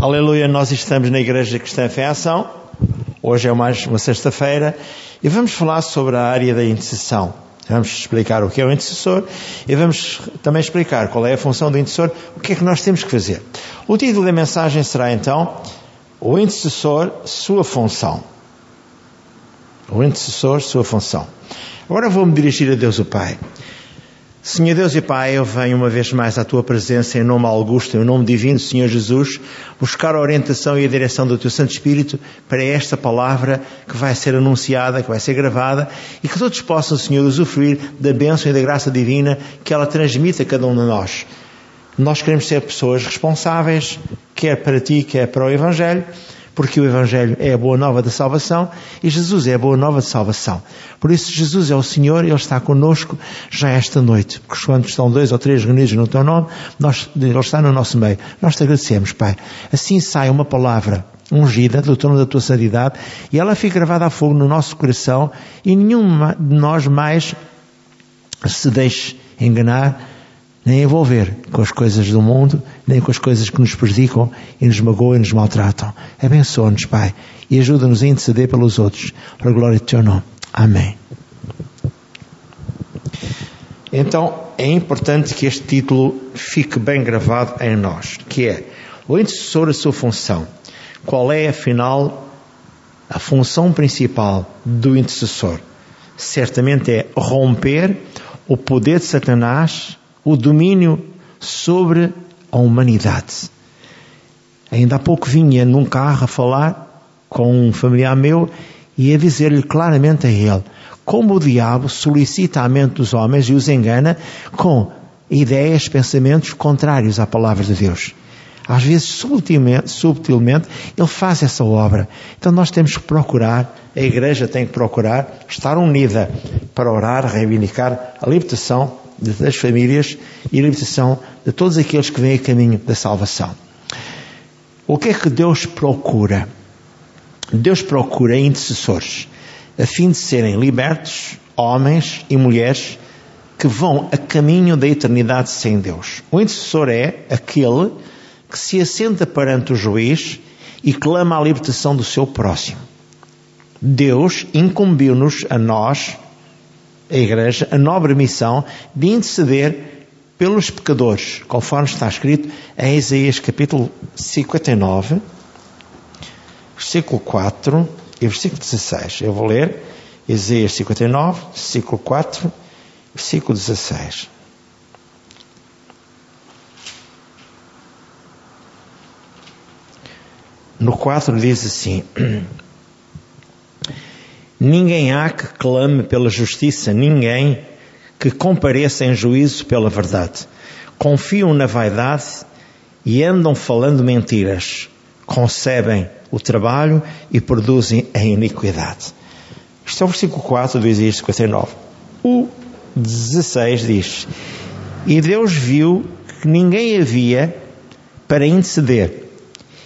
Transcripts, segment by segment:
Aleluia, nós estamos na Igreja Cristã Fé Ação. Hoje é mais uma sexta-feira e vamos falar sobre a área da intercessão. Vamos explicar o que é o intercessor e vamos também explicar qual é a função do intercessor, o que é que nós temos que fazer. O título da mensagem será então O intercessor, sua função. O intercessor, sua função. Agora vou-me dirigir a Deus o Pai. Senhor Deus e Pai, eu venho uma vez mais à Tua presença em nome augusto, em nome divino Senhor Jesus, buscar a orientação e a direção do Teu Santo Espírito para esta palavra que vai ser anunciada, que vai ser gravada e que todos possam, Senhor, usufruir da bênção e da graça divina que ela transmite a cada um de nós. Nós queremos ser pessoas responsáveis, quer para Ti, quer para o Evangelho, porque o Evangelho é a boa nova da salvação e Jesus é a boa nova de salvação. Por isso, Jesus é o Senhor, Ele está conosco já esta noite, porque quando estão dois ou três reunidos no Teu nome, nós, Ele está no nosso meio. Nós te agradecemos, Pai. Assim sai uma palavra ungida do trono da Tua santidade e ela fica gravada a fogo no nosso coração e nenhum de nós mais se deixe enganar nem envolver com as coisas do mundo, nem com as coisas que nos prejudicam e nos magoam e nos maltratam. Abençoa-nos, Pai, e ajuda-nos a interceder pelos outros, para a glória do Teu nome. Amém. Então, é importante que este título fique bem gravado em nós, que é o intercessor a sua função. Qual é, afinal, a função principal do intercessor? Certamente é romper o poder de Satanás o domínio sobre a humanidade. Ainda há pouco vinha num carro a falar com um familiar meu e a dizer-lhe claramente a ele como o diabo solicita a mente dos homens e os engana com ideias, pensamentos contrários à palavra de Deus. Às vezes, subtilmente, subtilmente, ele faz essa obra. Então nós temos que procurar, a igreja tem que procurar estar unida para orar, reivindicar a libertação das famílias e a libertação de todos aqueles que vêm a caminho da salvação. O que é que Deus procura? Deus procura intercessores a fim de serem libertos homens e mulheres que vão a caminho da eternidade sem Deus. O intercessor é aquele que se assenta perante o juiz e clama a libertação do seu próximo. Deus incumbiu-nos a nós a Igreja a nobre missão de interceder pelos pecadores, conforme está escrito em Isaías capítulo 59, versículo 4 e versículo 16. Eu vou ler Isaías 59, versículo 4, versículo 16. No 4 diz assim: Ninguém há que clame pela justiça, ninguém que compareça em juízo pela verdade. Confiam na vaidade e andam falando mentiras. Concebem o trabalho e produzem a iniquidade. Isto é o versículo 4 do Isaías 59. O 16 diz: E Deus viu que ninguém havia para interceder,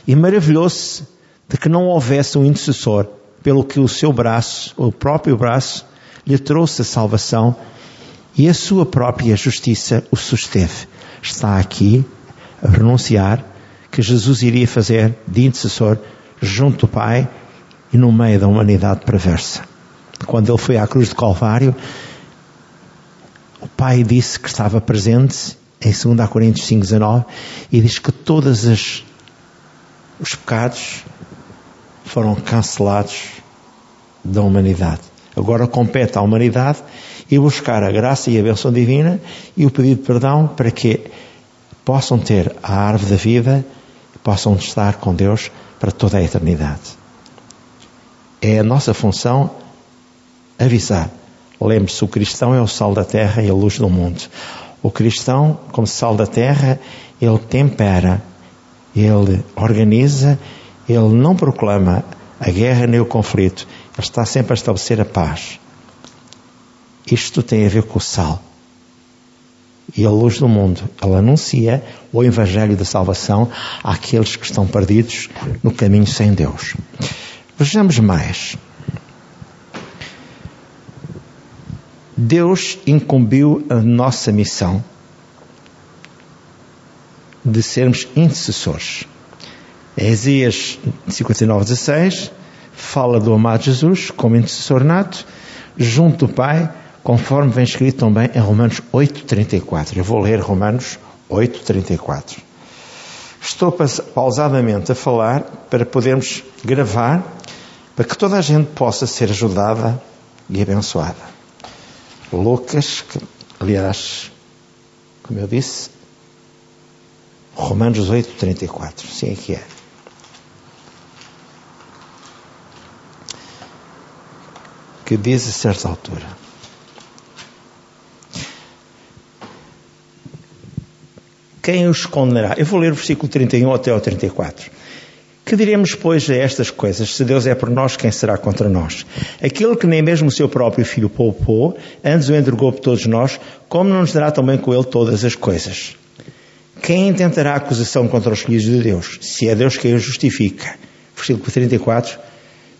e maravilhou-se de que não houvesse um intercessor pelo que o seu braço, o próprio braço, lhe trouxe a salvação e a sua própria justiça o susteve. Está aqui a renunciar que Jesus iria fazer de intercessor junto do Pai e no meio da humanidade perversa. Quando ele foi à cruz de Calvário, o Pai disse que estava presente em 2 Coríntios 5,19 e diz que todos os pecados foram cancelados da humanidade. Agora compete à humanidade e buscar a graça e a bênção divina e o pedido de perdão para que possam ter a árvore da vida e possam estar com Deus para toda a eternidade. É a nossa função avisar. Lembre-se, o cristão é o sal da terra e a luz do mundo. O cristão, como sal da terra, ele tempera, ele organiza, ele não proclama a guerra nem o conflito, ele está sempre a estabelecer a paz. Isto tem a ver com o sal. E a luz do mundo. Ela anuncia o Evangelho da salvação àqueles que estão perdidos no caminho sem Deus. Vejamos mais. Deus incumbiu a nossa missão de sermos intercessores. Isaías 59, 16, fala do amado Jesus como intercessor nato, junto do Pai, conforme vem escrito também em Romanos 8,34. Eu vou ler Romanos 8,34. Estou pausadamente a falar para podermos gravar, para que toda a gente possa ser ajudada e abençoada. Lucas, que, aliás, como eu disse, Romanos 8,34. Sim, é que é. Que diz a certa altura. Quem os condenará? Eu vou ler o versículo 31 até ao 34. Que diremos, pois, a estas coisas? Se Deus é por nós, quem será contra nós? Aquele que nem mesmo o seu próprio filho poupou, antes o entregou por todos nós, como não nos dará também com ele todas as coisas? Quem intentará acusação contra os filhos de Deus? Se é Deus quem os justifica. Versículo 34,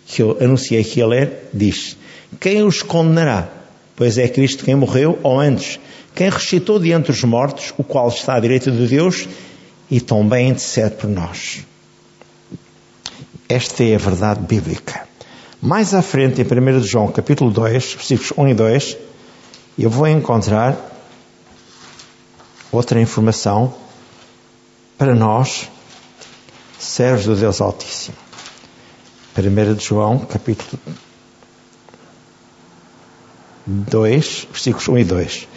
que eu anunciei que ele é, diz: Quem os condenará? Pois é Cristo quem morreu, ou antes, quem ressuscitou de entre os mortos, o qual está à direita de Deus e também intercede por nós. Esta é a verdade bíblica. Mais à frente, em 1 João, capítulo 2, versículos 1 e 2, eu vou encontrar outra informação para nós, servos do Deus Altíssimo. 1 João, capítulo 2, versículos 1 e 2.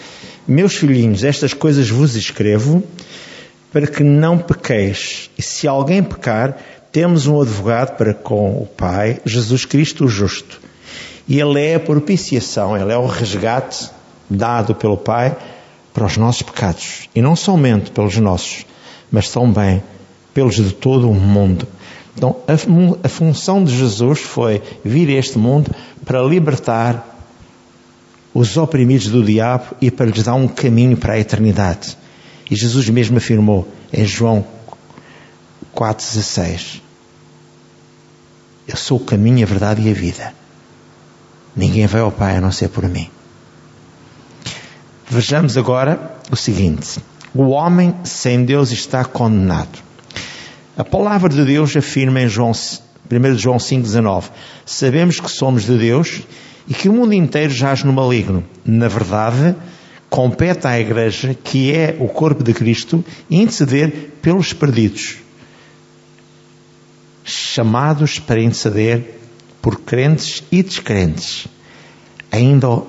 Meus filhinhos, estas coisas vos escrevo para que não pequeis. E se alguém pecar, temos um advogado para com o Pai, Jesus Cristo o justo. E Ele é a propiciação, Ele é o resgate dado pelo Pai para os nossos pecados. E não somente pelos nossos, mas também pelos de todo o mundo. Então, a, a função de Jesus foi vir a este mundo para libertar os oprimidos do diabo e para lhes dar um caminho para a eternidade. E Jesus mesmo afirmou em João 4,16: Eu sou o caminho, a verdade e a vida. Ninguém vai ao Pai a não ser por mim. Vejamos agora o seguinte: o homem sem Deus está condenado. A palavra de Deus afirma em João, 1 João 5,19: Sabemos que somos de Deus e que o mundo inteiro jaz no maligno. Na verdade, compete à Igreja, que é o corpo de Cristo, interceder pelos perdidos chamados para interceder por crentes e descrentes. Ainda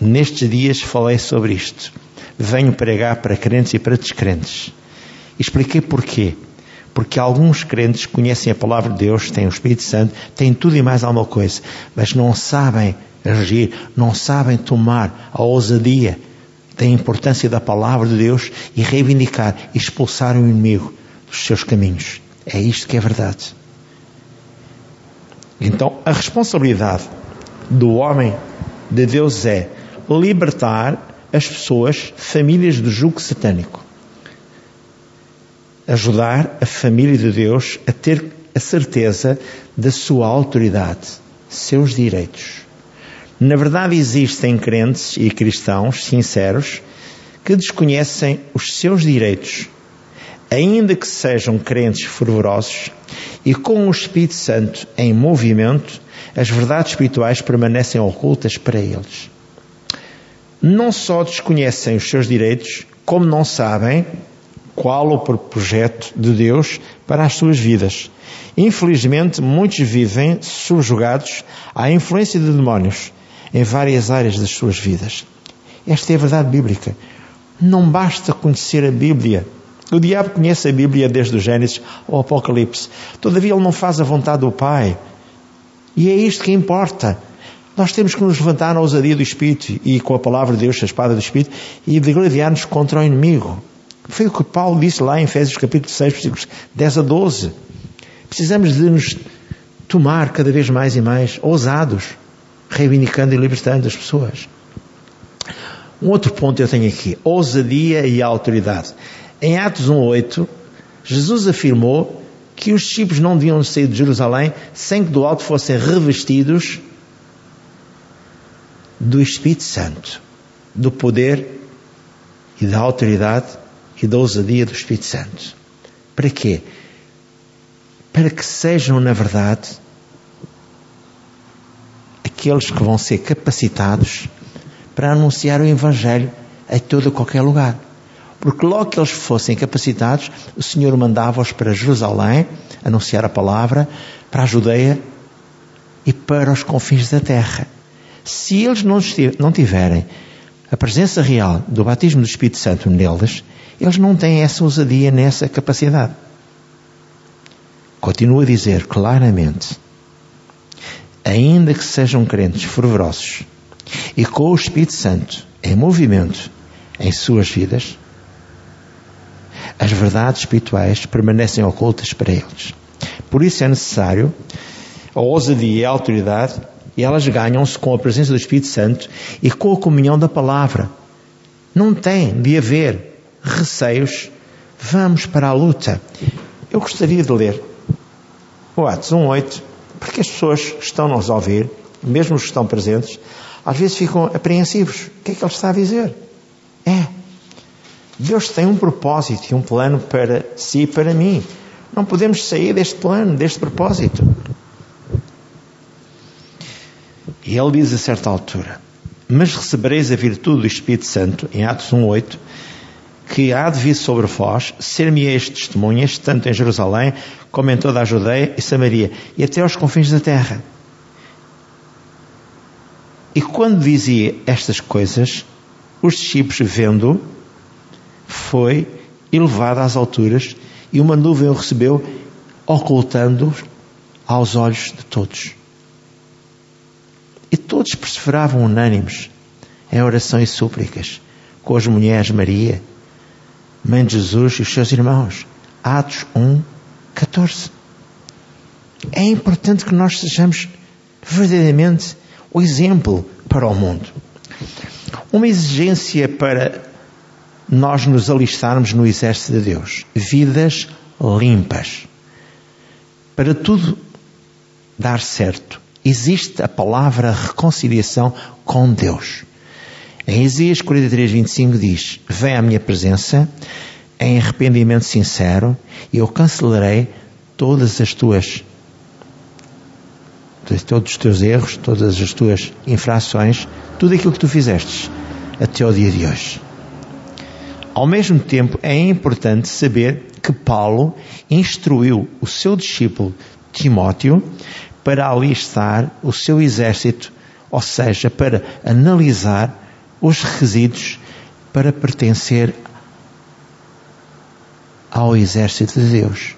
nestes dias falei sobre isto. Venho pregar para crentes e para descrentes. Expliquei porquê. Porque alguns crentes conhecem a palavra de Deus, têm o Espírito Santo, têm tudo e mais alguma coisa, mas não sabem agir, não sabem tomar a ousadia da importância da palavra de Deus e reivindicar, expulsar o inimigo dos seus caminhos. É isto que é verdade. Então, a responsabilidade do homem de Deus é libertar as pessoas, famílias do jugo satânico. Ajudar a família de Deus a ter a certeza da sua autoridade, seus direitos. Na verdade, existem crentes e cristãos sinceros que desconhecem os seus direitos, ainda que sejam crentes fervorosos e com o Espírito Santo em movimento, as verdades espirituais permanecem ocultas para eles. Não só desconhecem os seus direitos, como não sabem qual o projeto de Deus para as suas vidas. Infelizmente, muitos vivem subjugados à influência de demónios em várias áreas das suas vidas. Esta é a verdade bíblica. Não basta conhecer a Bíblia o diabo conhece a Bíblia desde o Gênesis ao Apocalipse. Todavia, ele não faz a vontade do Pai. E é isto que importa. Nós temos que nos levantar na ousadia do Espírito e com a palavra de Deus, a espada do Espírito, e degladiar-nos contra o inimigo. Foi o que Paulo disse lá em Efésios capítulo 6, versículos 10 a 12. Precisamos de nos tomar cada vez mais e mais ousados, reivindicando e libertando as pessoas. Um outro ponto eu tenho aqui: ousadia e autoridade. Em Atos 1,8, Jesus afirmou que os discípulos não deviam sair de Jerusalém sem que do alto fossem revestidos do Espírito Santo, do poder e da autoridade e da ousadia do Espírito Santo. Para quê? para que sejam, na verdade, aqueles que vão ser capacitados para anunciar o Evangelho a todo qualquer lugar. Porque logo que eles fossem capacitados, o Senhor mandava-os para Jerusalém, anunciar a palavra, para a Judeia e para os confins da terra. Se eles não tiverem a presença real do batismo do Espírito Santo neles, eles não têm essa ousadia nessa capacidade. Continua a dizer claramente: ainda que sejam crentes fervorosos e com o Espírito Santo em movimento em suas vidas, as verdades espirituais permanecem ocultas para eles. Por isso é necessário a ousadia e a autoridade e elas ganham-se com a presença do Espírito Santo e com a comunhão da palavra. Não tem de haver receios. Vamos para a luta. Eu gostaria de ler o Atos 1.8, porque as pessoas que estão a nos ouvir, mesmo os que estão presentes, às vezes ficam apreensivos. O que é que ele está a dizer? É. Deus tem um propósito e um plano para si e para mim. Não podemos sair deste plano, deste propósito. E ele diz a certa altura: Mas recebereis a virtude do Espírito Santo, em Atos 1,8, que há de vir sobre vós, ser-me-eis testemunhas, tanto em Jerusalém, como em toda a Judeia e Samaria, e até aos confins da terra. E quando dizia estas coisas, os discípulos, vendo, foi elevado às alturas, e uma nuvem o recebeu, ocultando aos olhos de todos. E todos perseveravam unânimes em oração e súplicas com as mulheres Maria, mãe de Jesus e os seus irmãos. Atos 1, 14. É importante que nós sejamos verdadeiramente o exemplo para o mundo. Uma exigência para nós nos alistarmos no exército de Deus. Vidas limpas. Para tudo dar certo, existe a palavra reconciliação com Deus. Em Isaías 43, 25 diz: Vem à minha presença em arrependimento sincero e eu cancelarei todas as tuas todos os teus erros, todas as tuas infrações, tudo aquilo que tu fizestes até ao dia de hoje. Ao mesmo tempo, é importante saber que Paulo instruiu o seu discípulo Timóteo para alistar o seu exército, ou seja, para analisar os requisitos para pertencer ao exército de Deus.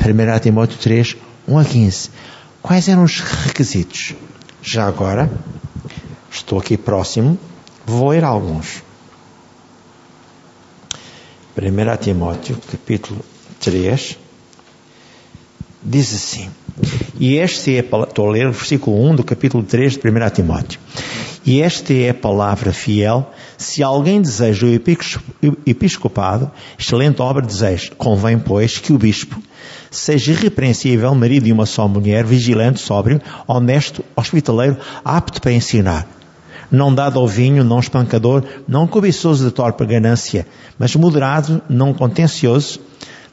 1 Timóteo 3, 1 a 15. Quais eram os requisitos? Já agora, estou aqui próximo, vou ler alguns. 1 Timóteo, capítulo 3, diz assim: e este é, estou a ler o versículo 1 do capítulo 3 de 1 Timóteo. E esta é a palavra fiel. Se alguém deseja o episcopado, excelente obra deseja. Convém, pois, que o bispo seja irrepreensível, marido de uma só mulher, vigilante, sóbrio, honesto, hospitaleiro, apto para ensinar. Não dado ao vinho, não espancador, não cobiçoso de torpe ganância, mas moderado, não contencioso,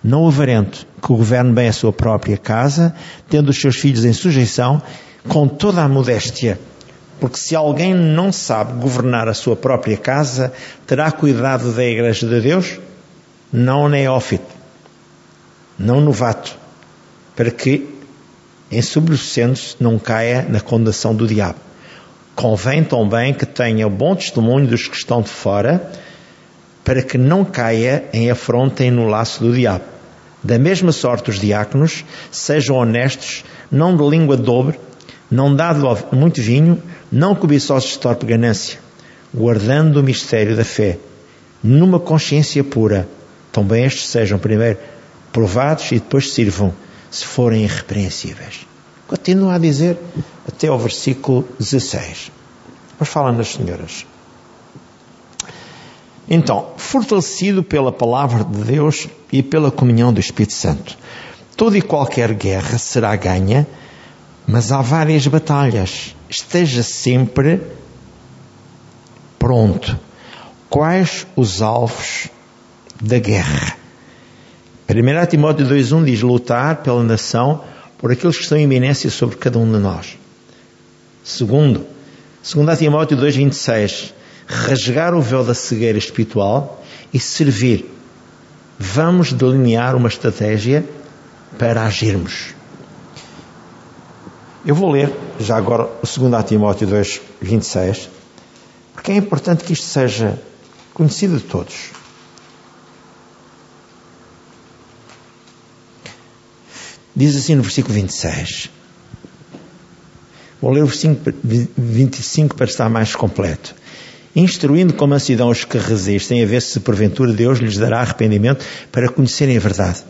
não avarento, que governe bem a sua própria casa, tendo os seus filhos em sujeição, com toda a modéstia. Porque se alguém não sabe governar a sua própria casa, terá cuidado da Igreja de Deus? Não neófito, não novato, para que, ensobrecendo-se, não caia na condenação do diabo. Convém também que tenha bom testemunho dos que estão de fora, para que não caia em afronta e no laço do diabo. Da mesma sorte os diáconos, sejam honestos, não de língua dobre, não dado muito vinho, não cobiçosos de torpe ganância, guardando o mistério da fé, numa consciência pura. Também estes sejam primeiro provados e depois sirvam, se forem irrepreensíveis. Continua a dizer até ao versículo 16. Mas fala nas senhoras. Então, fortalecido pela palavra de Deus e pela comunhão do Espírito Santo, toda e qualquer guerra será ganha, mas há várias batalhas. Esteja sempre pronto. Quais os alvos da guerra? 1 Timóteo 2.1 diz lutar pela nação por aqueles que estão em iminência sobre cada um de nós. Segundo, 2 Timóteo 2.26 rasgar o véu da cegueira espiritual e servir. Vamos delinear uma estratégia para agirmos. Eu vou ler já agora o 2 Timóteo 2, 26, porque é importante que isto seja conhecido de todos. Diz assim no versículo 26. Vou ler o versículo 25 para estar mais completo. Instruindo com mansidão os que resistem, a ver se porventura Deus lhes dará arrependimento para conhecerem a verdade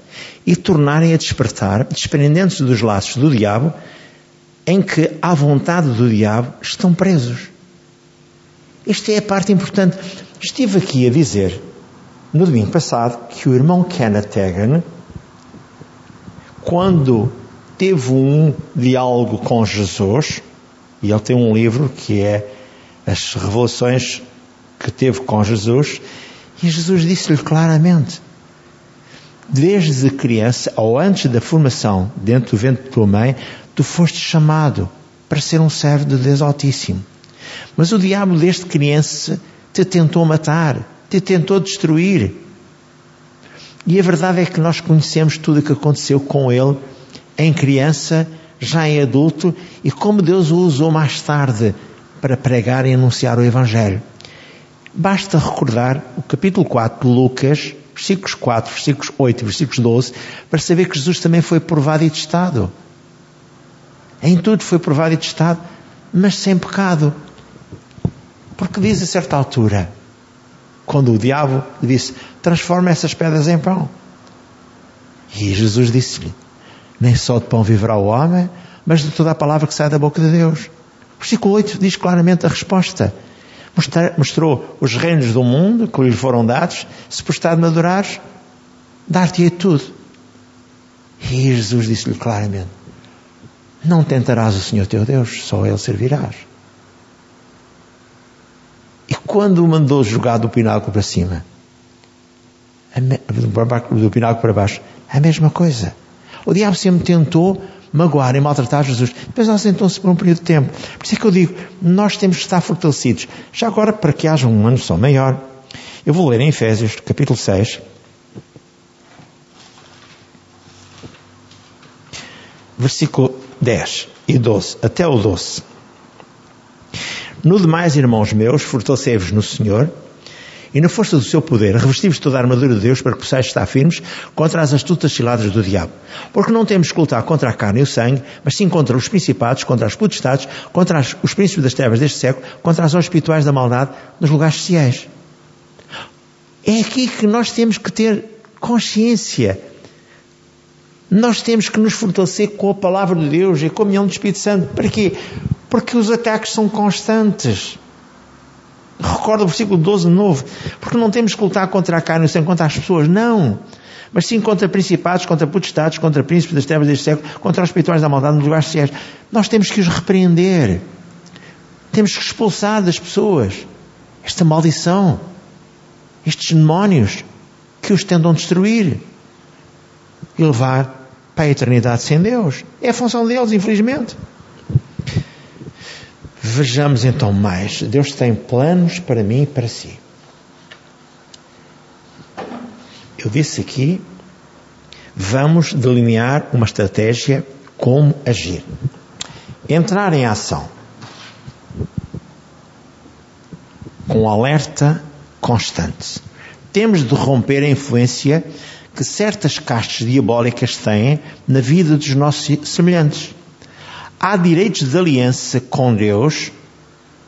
e tornarem a despertar, desprendendo-se dos laços do diabo, em que, à vontade do diabo, estão presos. Esta é a parte importante. Estive aqui a dizer, no domingo passado, que o irmão Kenneth Hagan quando teve um diálogo com Jesus, e ele tem um livro que é As Revelações que teve com Jesus, e Jesus disse-lhe claramente: Desde criança, ou antes da formação dentro do ventre da tua mãe, tu foste chamado para ser um servo de Deus Altíssimo. Mas o diabo, desde criança, te tentou matar, te tentou destruir. E a verdade é que nós conhecemos tudo o que aconteceu com ele em criança, já em adulto, e como Deus o usou mais tarde para pregar e anunciar o Evangelho. Basta recordar o capítulo 4 de Lucas, versículos 4, versículos 8 e versículos 12, para saber que Jesus também foi provado e testado. Em tudo foi provado e testado, mas sem pecado. Porque diz a certa altura, quando o diabo lhe disse: Transforma essas pedras em pão. E Jesus disse-lhe: Nem só de pão viverá o homem, mas de toda a palavra que sai da boca de Deus. O versículo 8 diz claramente a resposta. Mostrou os reinos do mundo que lhe foram dados, se por estado me adorares, dar-te-ei tudo. E Jesus disse-lhe claramente: Não tentarás o Senhor teu Deus, só Ele servirás. E quando o mandou jogar do pináculo para cima, do pináculo para baixo, a mesma coisa. O diabo sempre tentou magoar e maltratar Jesus. Depois nós sentou-se por um período de tempo. Por isso é que eu digo, nós temos que estar fortalecidos. Já agora, para que haja uma noção maior, eu vou ler em Efésios, capítulo 6, versículo 10 e 12, até o 12. No demais, irmãos meus, fortalecei-vos no Senhor e na força do seu poder, revestivos toda a armadura de Deus para que possais estar firmes contra as astutas ciladas do diabo. Porque não temos que lutar contra a carne e o sangue, mas sim contra os principados, contra as potestades, contra as, os príncipes das trevas deste século, contra as horas espirituais da maldade nos lugares sociais. É aqui que nós temos que ter consciência. Nós temos que nos fortalecer com a palavra de Deus e a comunhão do Espírito Santo. Para quê? Porque os ataques são constantes. Recorda o versículo 12 de novo. Porque não temos que lutar contra a carne sem contra as pessoas. Não. Mas sim contra principados, contra potestades, contra príncipes das trevas deste século, contra os espirituais da maldade nos lugares sociais. Nós temos que os repreender. Temos que expulsar das pessoas esta maldição, estes demónios que os tentam destruir e levar para a eternidade sem Deus. É a função deles, infelizmente. Vejamos então mais. Deus tem planos para mim e para si. Eu disse aqui, vamos delinear uma estratégia como agir. Entrar em ação. Com alerta constante. Temos de romper a influência que certas castas diabólicas têm na vida dos nossos semelhantes há direitos de aliança com Deus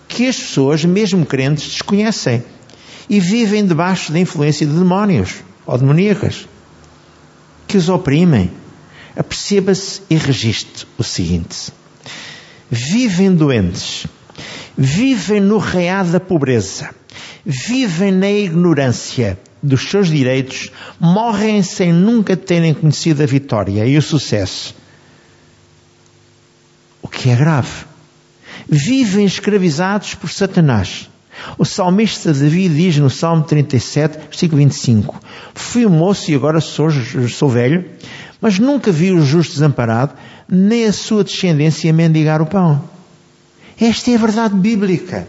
que as pessoas, mesmo crentes, desconhecem e vivem debaixo da influência de demónios ou demoníacas que os oprimem. Aperceba-se e registre o seguinte: vivem doentes, vivem no reado da pobreza, vivem na ignorância dos seus direitos, morrem sem nunca terem conhecido a vitória e o sucesso o que é grave. Vivem escravizados por Satanás, O salmista Davi diz no Salmo 37, versículo 25: Fui moço e agora sou, sou velho, mas nunca vi o justo desamparado, nem a sua descendência mendigar o pão. Esta é a verdade bíblica.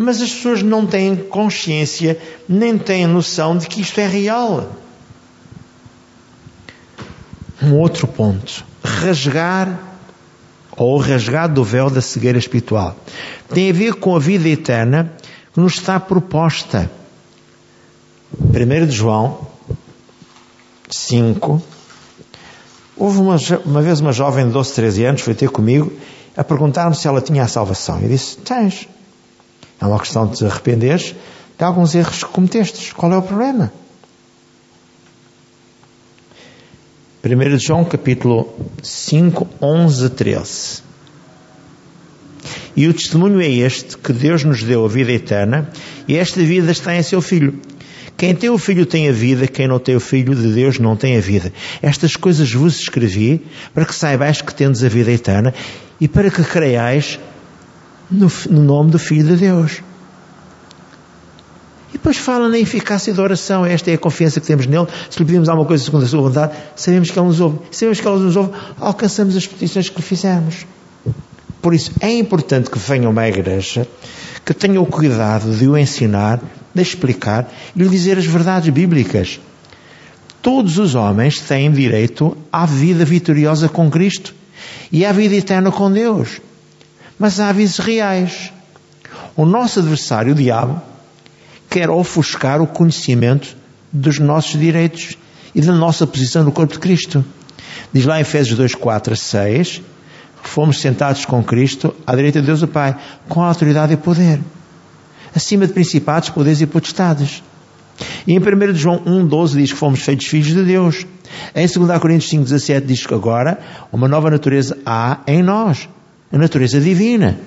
Mas as pessoas não têm consciência, nem têm noção de que isto é real. Um outro ponto. Rasgar ou rasgar do véu da cegueira espiritual. Tem a ver com a vida eterna que nos está proposta. 1 de João 5. Houve uma, uma vez uma jovem de 12, 13 anos, foi ter comigo, a perguntar-me se ela tinha a salvação. Eu disse: Tens. É uma questão de te arrependeres de alguns erros que cometestes. Qual é o problema? 1 de João capítulo 5, 11, 13. E o testemunho é este, que Deus nos deu a vida eterna, e esta vida está em seu Filho. Quem tem o Filho tem a vida, quem não tem o Filho de Deus não tem a vida. Estas coisas vos escrevi para que saibais que tendes a vida eterna e para que creiais no, no nome do Filho de Deus. E depois fala na eficácia da oração. Esta é a confiança que temos nele. Se lhe pedimos alguma coisa segundo a sua vontade, sabemos que ele nos ouve. Sabemos que ele nos ouve, alcançamos as petições que lhe fizermos. Por isso, é importante que venha uma igreja que tenha o cuidado de o ensinar, de explicar e lhe dizer as verdades bíblicas. Todos os homens têm direito à vida vitoriosa com Cristo e à vida eterna com Deus. Mas há avisos reais. O nosso adversário, o diabo, quer ofuscar o conhecimento dos nossos direitos e da nossa posição no corpo de Cristo. Diz lá em Efésios 2, 4 a 6, fomos sentados com Cristo à direita de Deus o Pai, com autoridade e poder, acima de principados, poderes e potestades. E em 1 João 1, 12 diz que fomos feitos filhos de Deus. Em 2 Coríntios 5, 17 diz que agora uma nova natureza há em nós, a natureza divina.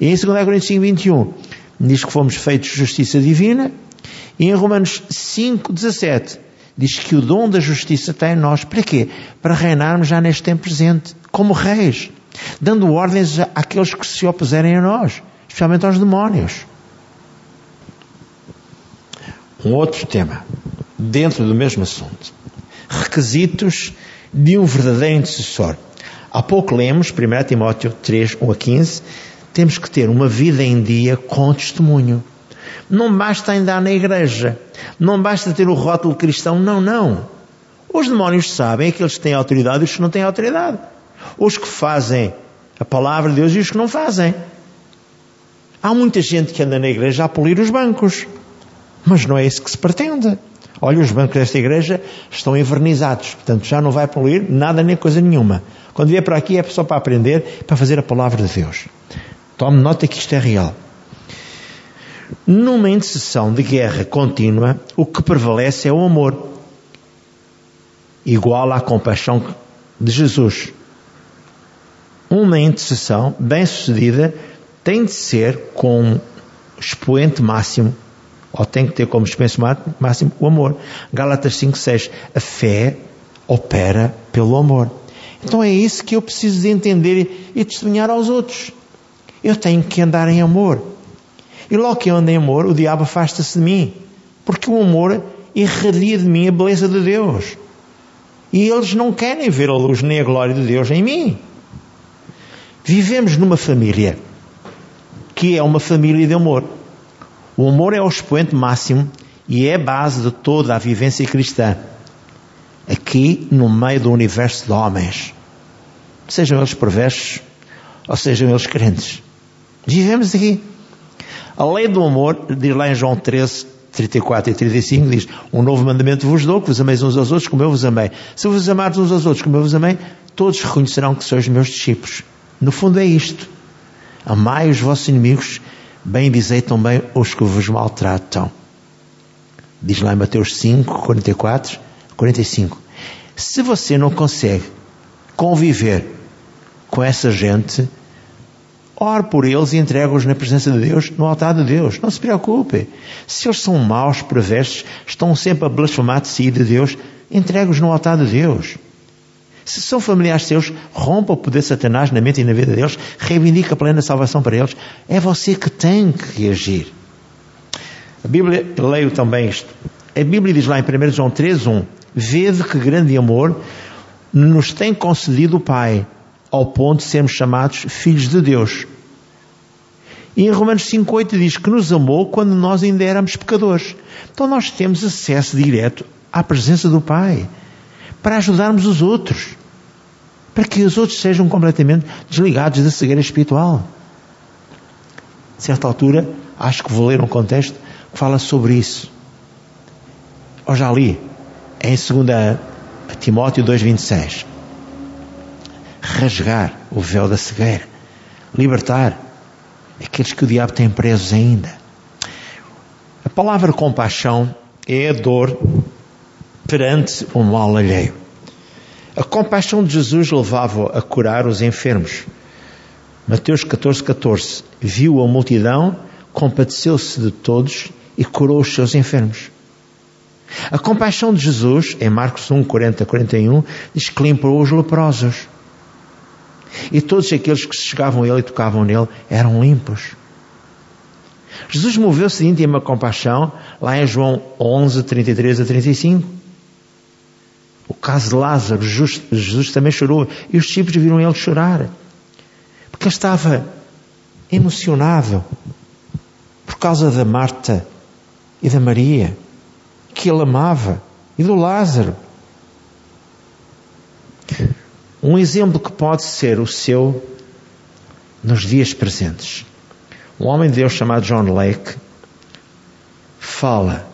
E em 2 Coríntios 5, 21 diz que fomos feitos justiça divina. E em Romanos 5, 17 diz que o dom da justiça está em nós. Para quê? Para reinarmos já neste tempo presente, como reis, dando ordens àqueles que se opuserem a nós, especialmente aos demónios. Um outro tema, dentro do mesmo assunto. Requisitos de um verdadeiro intercessor. Há pouco lemos, 1 Timóteo 3, 1 a 15, temos que ter uma vida em dia com testemunho. Não basta andar na igreja, não basta ter o rótulo cristão, não, não. Os demónios sabem que têm autoridade e os que não têm autoridade. Os que fazem a palavra de Deus e os que não fazem. Há muita gente que anda na igreja a polir os bancos, mas não é isso que se pretende. Olha, os bancos desta igreja estão envernizados, portanto já não vai poluir nada nem coisa nenhuma. Quando vier para aqui é só para aprender, para fazer a palavra de Deus. Tome nota que isto é real. Numa intercessão de guerra contínua, o que prevalece é o amor, igual à compaixão de Jesus. Uma intercessão bem-sucedida tem de ser com expoente máximo, ou tem que ter como expoente máximo o amor. Gálatas 5,6. A fé opera pelo amor. Então é isso que eu preciso de entender e testemunhar aos outros. Eu tenho que andar em amor. E logo que eu ando em amor, o diabo afasta-se de mim. Porque o amor irradia de mim a beleza de Deus. E eles não querem ver a luz nem a glória de Deus em mim. Vivemos numa família que é uma família de amor. O amor é o expoente máximo e é a base de toda a vivência cristã. Aqui no meio do universo de homens. Sejam eles perversos ou sejam eles crentes. Vivemos aqui. A lei do amor, diz lá em João 13, 34 e 35, diz: Um novo mandamento vos dou, que vos ameis uns aos outros como eu vos amei. Se vos amardes uns aos outros como eu vos amei, todos reconhecerão que sois meus discípulos. No fundo é isto. Amai os vossos inimigos, bem dizei também os que vos maltratam. Diz lá em Mateus 5, 44, 45. Se você não consegue conviver com essa gente, Ore por eles e entregue-os na presença de Deus, no altar de Deus. Não se preocupe. Se eles são maus, perversos, estão sempre a blasfemar de si de Deus, entregue-os no altar de Deus. Se são familiares seus, rompa o poder de Satanás na mente e na vida deles, reivindica a plena salvação para eles. É você que tem que reagir. A Bíblia, leio também isto. A Bíblia diz lá em 1 João 3:1, Vede que grande amor nos tem concedido o Pai, ao ponto de sermos chamados filhos de Deus. E em Romanos 5,8 diz que nos amou quando nós ainda éramos pecadores. Então nós temos acesso direto à presença do Pai para ajudarmos os outros, para que os outros sejam completamente desligados da cegueira espiritual. A certa altura, acho que vou ler um contexto que fala sobre isso. Ou já li, em 2 Timóteo 2,26. Rasgar o véu da cegueira, libertar aqueles que o diabo tem presos ainda. A palavra compaixão é a dor perante o mal alheio. A compaixão de Jesus levava a curar os enfermos. Mateus 14, 14. Viu a multidão, compadeceu-se de todos e curou os seus enfermos. A compaixão de Jesus, em Marcos 1, 40, 41, diz que limpou os leprosos. E todos aqueles que chegavam a ele e tocavam nele eram limpos. Jesus moveu-se de íntima compaixão lá em João 11, 33 a 35. O caso de Lázaro, Jesus também chorou e os discípulos viram ele chorar, porque ele estava emocionado por causa da Marta e da Maria, que ele amava, e do Lázaro. Um exemplo que pode ser o seu nos dias presentes. Um homem de Deus chamado John Lake fala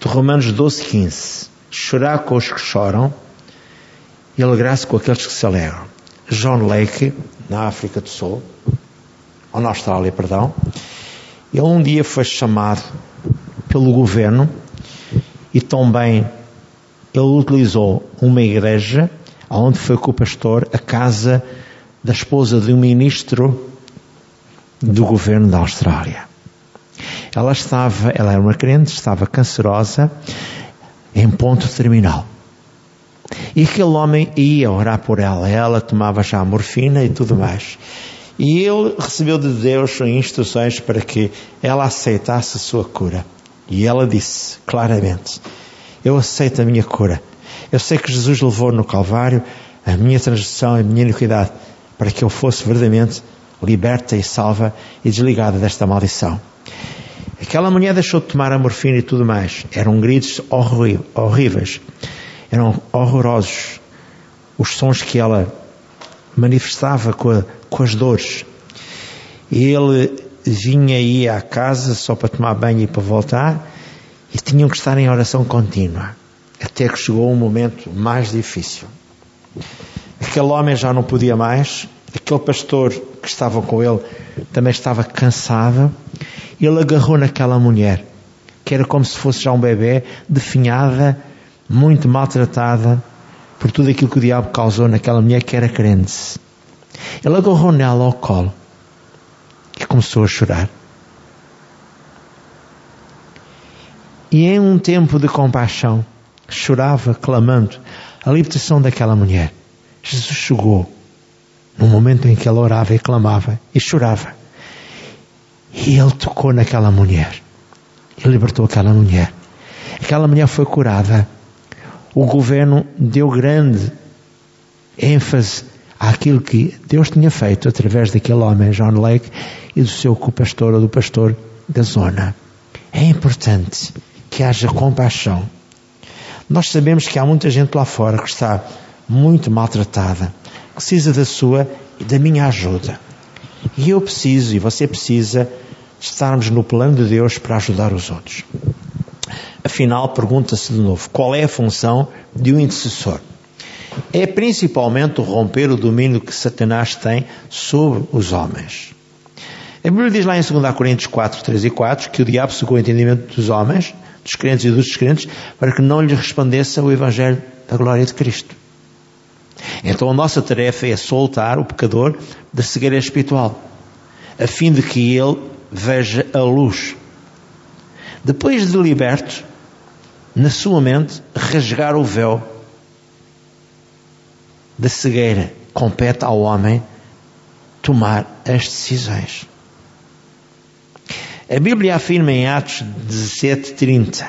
de Romanos 12, 15 chorar com os que choram e alegrar-se com aqueles que se alegram. John Lake, na África do Sul, ou na Austrália, perdão, ele um dia foi chamado pelo governo e também ele utilizou uma igreja onde foi com o pastor a casa da esposa de um ministro do governo da Austrália. Ela estava, ela era uma crente, estava cancerosa em ponto terminal. E aquele homem ia orar por ela, ela tomava já a morfina e tudo mais. E ele recebeu de Deus instruções para que ela aceitasse a sua cura. E ela disse claramente: Eu aceito a minha cura. Eu sei que Jesus levou no Calvário a minha transgressão, a minha iniquidade, para que eu fosse verdadeiramente liberta e salva e desligada desta maldição. Aquela mulher deixou de tomar a morfina e tudo mais. Eram gritos horríveis. Eram horrorosos os sons que ela manifestava com, a, com as dores. Ele vinha aí à casa só para tomar banho e para voltar e tinham que estar em oração contínua. Até que chegou um momento mais difícil. Aquele homem já não podia mais, aquele pastor que estava com ele também estava cansado ele agarrou naquela mulher, que era como se fosse já um bebê, definhada, muito maltratada por tudo aquilo que o diabo causou naquela mulher que era crente. Ele agarrou nela ao colo e começou a chorar. E em um tempo de compaixão, chorava, clamando a libertação daquela mulher. Jesus chegou no momento em que ela orava e clamava e chorava. E ele tocou naquela mulher. Ele libertou aquela mulher. Aquela mulher foi curada. O governo deu grande ênfase àquilo que Deus tinha feito através daquele homem, John Lake, e do seu co-pastor ou do pastor da zona. É importante que haja compaixão. Nós sabemos que há muita gente lá fora que está muito maltratada, precisa da sua e da minha ajuda. E eu preciso, e você precisa, estarmos no plano de Deus para ajudar os outros. Afinal, pergunta-se de novo: qual é a função de um intercessor? É principalmente romper o domínio que Satanás tem sobre os homens. A Bíblia diz lá em 2 Coríntios 4, 3 e 4 que o diabo secou o entendimento dos homens, dos crentes e dos descrentes, para que não lhes respondesse o Evangelho da glória de Cristo. Então a nossa tarefa é soltar o pecador da cegueira espiritual, a fim de que ele veja a luz. Depois de liberto, na sua mente, rasgar o véu da cegueira. Compete ao homem tomar as decisões. A Bíblia afirma em Atos 17:30: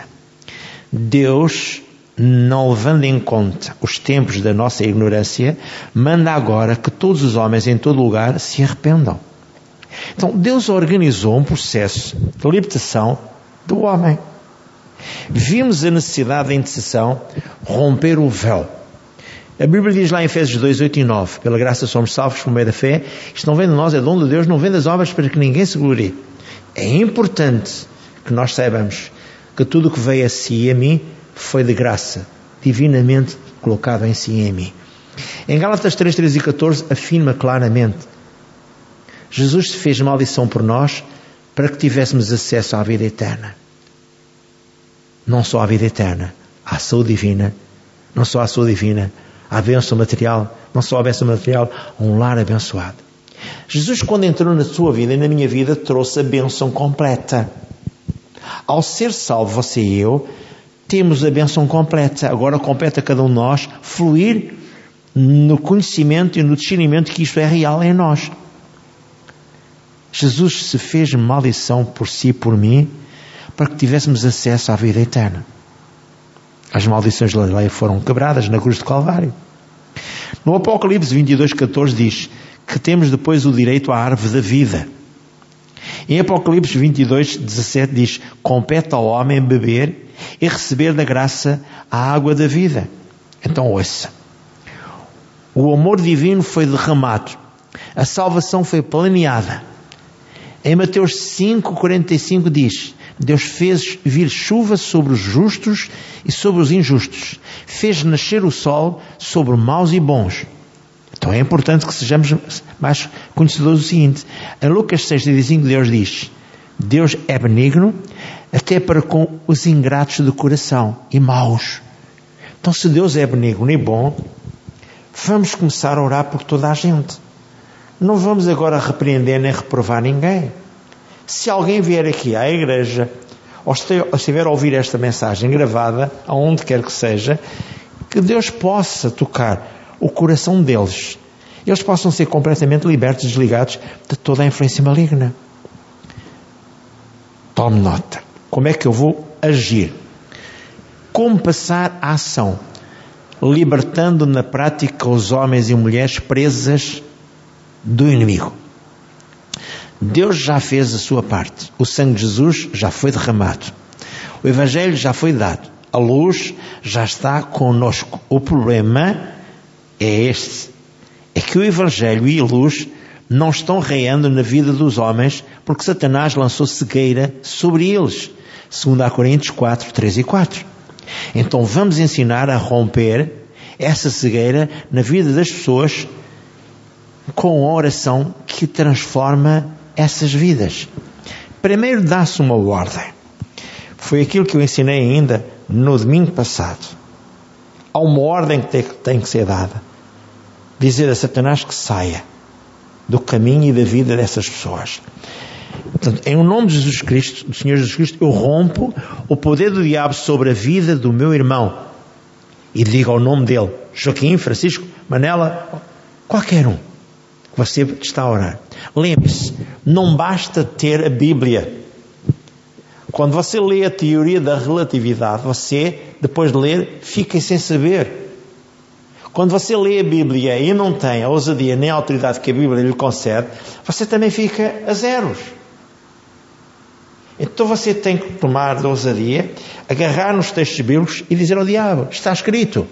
Deus, não levando em conta os tempos da nossa ignorância, manda agora que todos os homens em todo lugar se arrependam. Então, Deus organizou um processo de libertação do homem. Vimos a necessidade da intercessão romper o véu. A Bíblia diz lá em Efésios 2, 8 e 9: Pela graça somos salvos por meio da fé. Isto não vem de nós, é dom de Deus, não vem das obras para que ninguém se glorie. É importante que nós saibamos que tudo o que veio a si e a mim foi de graça, divinamente colocado em si e em mim. Em Gálatas 3, 13 e 14 afirma claramente: Jesus se fez maldição por nós para que tivéssemos acesso à vida eterna. Não só à vida eterna, à saúde divina, não só à saúde divina, à bênção material, não só à bênção material, a um lar abençoado. Jesus, quando entrou na sua vida e na minha vida, trouxe a bênção completa. Ao ser salvo, você e eu, temos a bênção completa. Agora compete a cada um de nós fluir no conhecimento e no discernimento que isto é real em nós. Jesus se fez maldição por si e por mim para que tivéssemos acesso à vida eterna. As maldições da lei foram quebradas na cruz de Calvário. No Apocalipse 22, 14 diz que temos depois o direito à árvore da vida. Em Apocalipse 22, 17 diz: Compete ao homem beber e receber da graça a água da vida. Então ouça. O amor divino foi derramado. A salvação foi planeada. Em Mateus 5, 45 diz: Deus fez vir chuva sobre os justos e sobre os injustos. Fez nascer o sol sobre maus e bons. Então é importante que sejamos mais conhecedores do seguinte. Em Lucas 6,35 Deus diz, Deus é benigno até para com os ingratos de coração e maus. Então se Deus é benigno e bom, vamos começar a orar por toda a gente. Não vamos agora repreender nem reprovar ninguém. Se alguém vier aqui à igreja, ou estiver a ouvir esta mensagem gravada, aonde quer que seja, que Deus possa tocar o coração deles. Eles possam ser completamente libertos, desligados de toda a influência maligna. Tome nota. Como é que eu vou agir? Como passar a ação? Libertando na prática os homens e mulheres presas do inimigo. Deus já fez a sua parte. O sangue de Jesus já foi derramado. O Evangelho já foi dado. A luz já está conosco. O problema é este: é que o Evangelho e a luz não estão reando na vida dos homens porque Satanás lançou cegueira sobre eles. Segundo a Coríntios 4, 3 e 4. Então vamos ensinar a romper essa cegueira na vida das pessoas com a oração que transforma essas vidas. Primeiro dá-se uma ordem. Foi aquilo que eu ensinei ainda no domingo passado. Há uma ordem que tem que ser dada dizer a Satanás que saia do caminho e da vida dessas pessoas. Portanto, em nome de Jesus Cristo, do Senhor Jesus Cristo, eu rompo o poder do diabo sobre a vida do meu irmão e digo ao nome dele, Joaquim, Francisco, Manela, qualquer um que você está a orar. Lembre-se, não basta ter a Bíblia. Quando você lê a teoria da relatividade, você, depois de ler, fica sem saber. Quando você lê a Bíblia e não tem a ousadia nem a autoridade que a Bíblia lhe concede, você também fica a zeros. Então você tem que tomar da ousadia, agarrar nos textos bíblicos e dizer ao diabo: está escrito.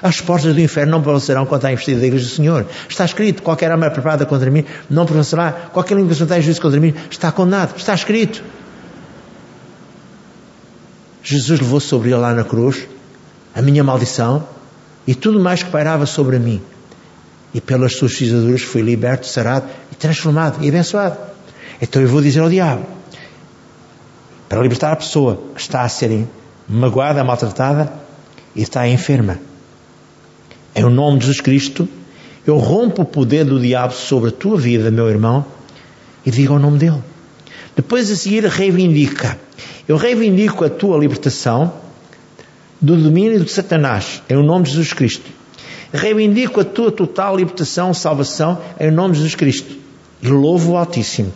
As portas do inferno não prevalecerão contra a investida da igreja do Senhor. Está escrito: qualquer arma preparada contra mim não prevalecerá. Qualquer língua que tem juízo contra mim está condenado. Está escrito. Jesus levou sobre ele lá na cruz a minha maldição e tudo mais que pairava sobre mim. E pelas suas pisaduras fui liberto, sarado e transformado e abençoado. Então eu vou dizer ao diabo, para libertar a pessoa que está a ser magoada, maltratada e está enferma. Em o nome de Jesus Cristo, eu rompo o poder do diabo sobre a tua vida, meu irmão, e digo o nome dele. Depois a seguir reivindica. Eu reivindico a tua libertação do domínio de Satanás, em nome de Jesus Cristo. Reivindico a tua total libertação, salvação, em nome de Jesus Cristo. E louvo o Altíssimo.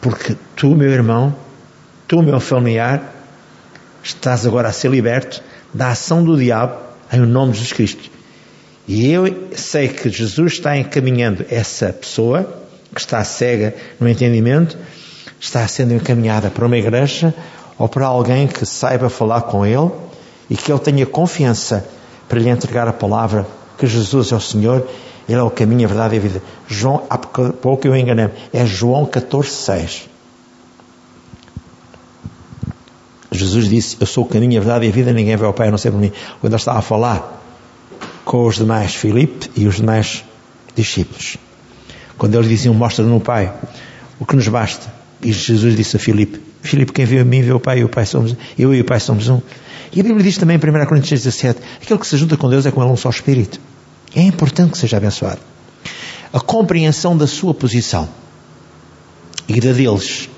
Porque tu, meu irmão, tu, meu familiar, estás agora a ser liberto da ação do diabo em nome de Jesus Cristo. E eu sei que Jesus está encaminhando essa pessoa que está cega no entendimento, está sendo encaminhada para uma igreja ou para alguém que saiba falar com ele e que ele tenha confiança para lhe entregar a palavra que Jesus é o Senhor, Ele é o caminho, a verdade e a vida. João, há pouco eu enganei é João 14, 6. Jesus disse, eu sou o caminho, a verdade e a vida, ninguém vê ao Pai a não ser por mim. Quando ele estava a falar com os demais Filipe e os demais discípulos. Quando eles diziam, mostra-nos o Pai, o que nos basta. E Jesus disse a Filipe, Filipe, quem vê a mim vê o Pai e o Pai somos, eu e o Pai somos um. E a Bíblia diz também em 1 Coríntios 17, aquele que se junta com Deus é com ele um só espírito. É importante que seja abençoado. A compreensão da sua posição e da deles.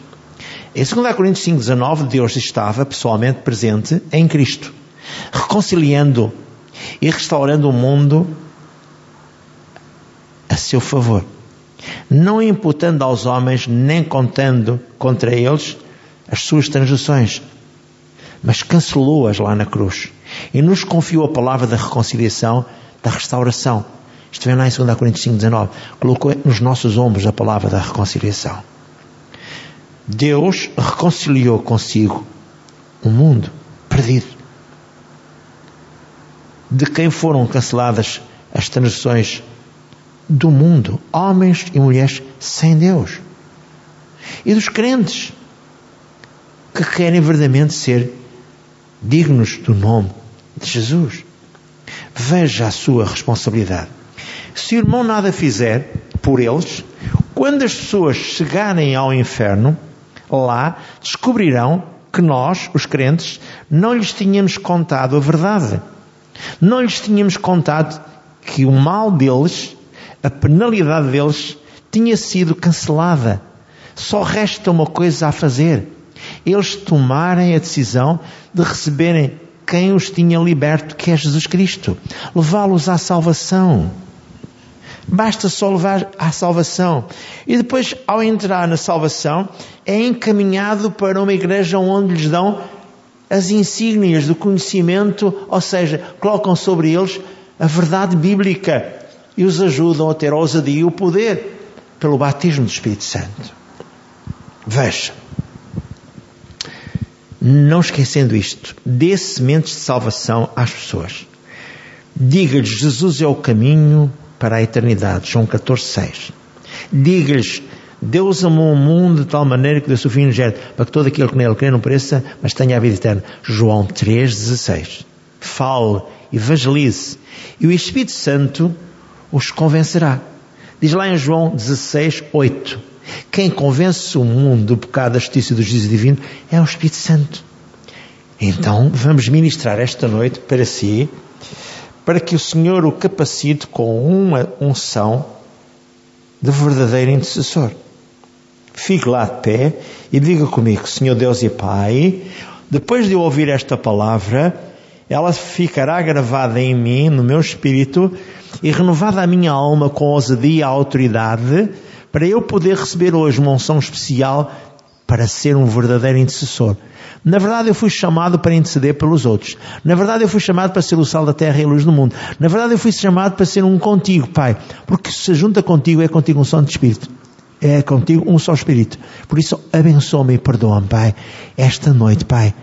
Em 2 Coríntios 5,19, Deus estava pessoalmente presente em Cristo, reconciliando e restaurando o mundo a seu favor, não imputando aos homens nem contando contra eles as suas transgressões, mas cancelou-as lá na cruz e nos confiou a palavra da reconciliação, da restauração. Isto vem lá em 2 Coríntios 5, 19. Colocou nos nossos ombros a palavra da reconciliação. Deus reconciliou consigo um mundo perdido. De quem foram canceladas as transições do mundo, homens e mulheres sem Deus. E dos crentes que querem verdadeiramente ser dignos do nome de Jesus. Veja a sua responsabilidade. Se o irmão nada fizer por eles, quando as pessoas chegarem ao inferno, lá descobrirão que nós, os crentes, não lhes tínhamos contado a verdade. Não lhes tínhamos contado que o mal deles, a penalidade deles, tinha sido cancelada. Só resta uma coisa a fazer eles tomarem a decisão de receberem quem os tinha liberto, que é Jesus Cristo. Levá-los à salvação. Basta só levar à salvação. E depois, ao entrar na salvação, é encaminhado para uma igreja onde lhes dão as insígnias do conhecimento, ou seja, colocam sobre eles a verdade bíblica e os ajudam a ter a ousadia e o poder pelo batismo do Espírito Santo. Veja, não esquecendo isto, dê sementes de salvação às pessoas. Diga-lhes, Jesus é o caminho para a eternidade. João 14, 6. Diga-lhes, Deus amou o mundo de tal maneira que deu seu filho gerto, para que todo aquele que nele crê não pereça, mas tenha a vida eterna. João 3, 16. Fale, evangelize, e o Espírito Santo os convencerá. Diz lá em João 16, 8. Quem convence o mundo do pecado, da justiça e do juízo divino é o Espírito Santo. Então, vamos ministrar esta noite para si, para que o Senhor o capacite com uma unção de verdadeiro intercessor. Fique lá de pé e diga comigo, Senhor Deus e Pai, depois de ouvir esta palavra, ela ficará gravada em mim, no meu espírito, e renovada a minha alma com ousadia e autoridade, para eu poder receber hoje uma unção especial para ser um verdadeiro intercessor. Na verdade, eu fui chamado para interceder pelos outros. Na verdade, eu fui chamado para ser o sal da terra e a luz do mundo. Na verdade, eu fui chamado para ser um contigo, Pai. Porque se junta contigo, é contigo um só de Espírito. É contigo um só Espírito. Por isso, abençoa-me e perdoa-me, Pai. Esta noite, Pai,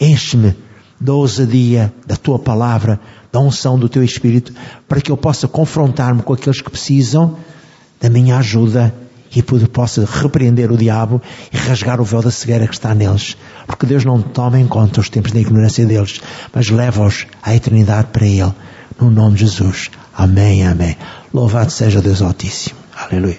enche-me da ousadia da Tua palavra, da unção do Teu Espírito, para que eu possa confrontar-me com aqueles que precisam da minha ajuda e possa repreender o diabo e rasgar o véu da cegueira que está neles. Porque Deus não toma em conta os tempos da ignorância deles, mas leva-os à eternidade para Ele. No nome de Jesus. Amém, amém. Louvado seja Deus Altíssimo. Aleluia.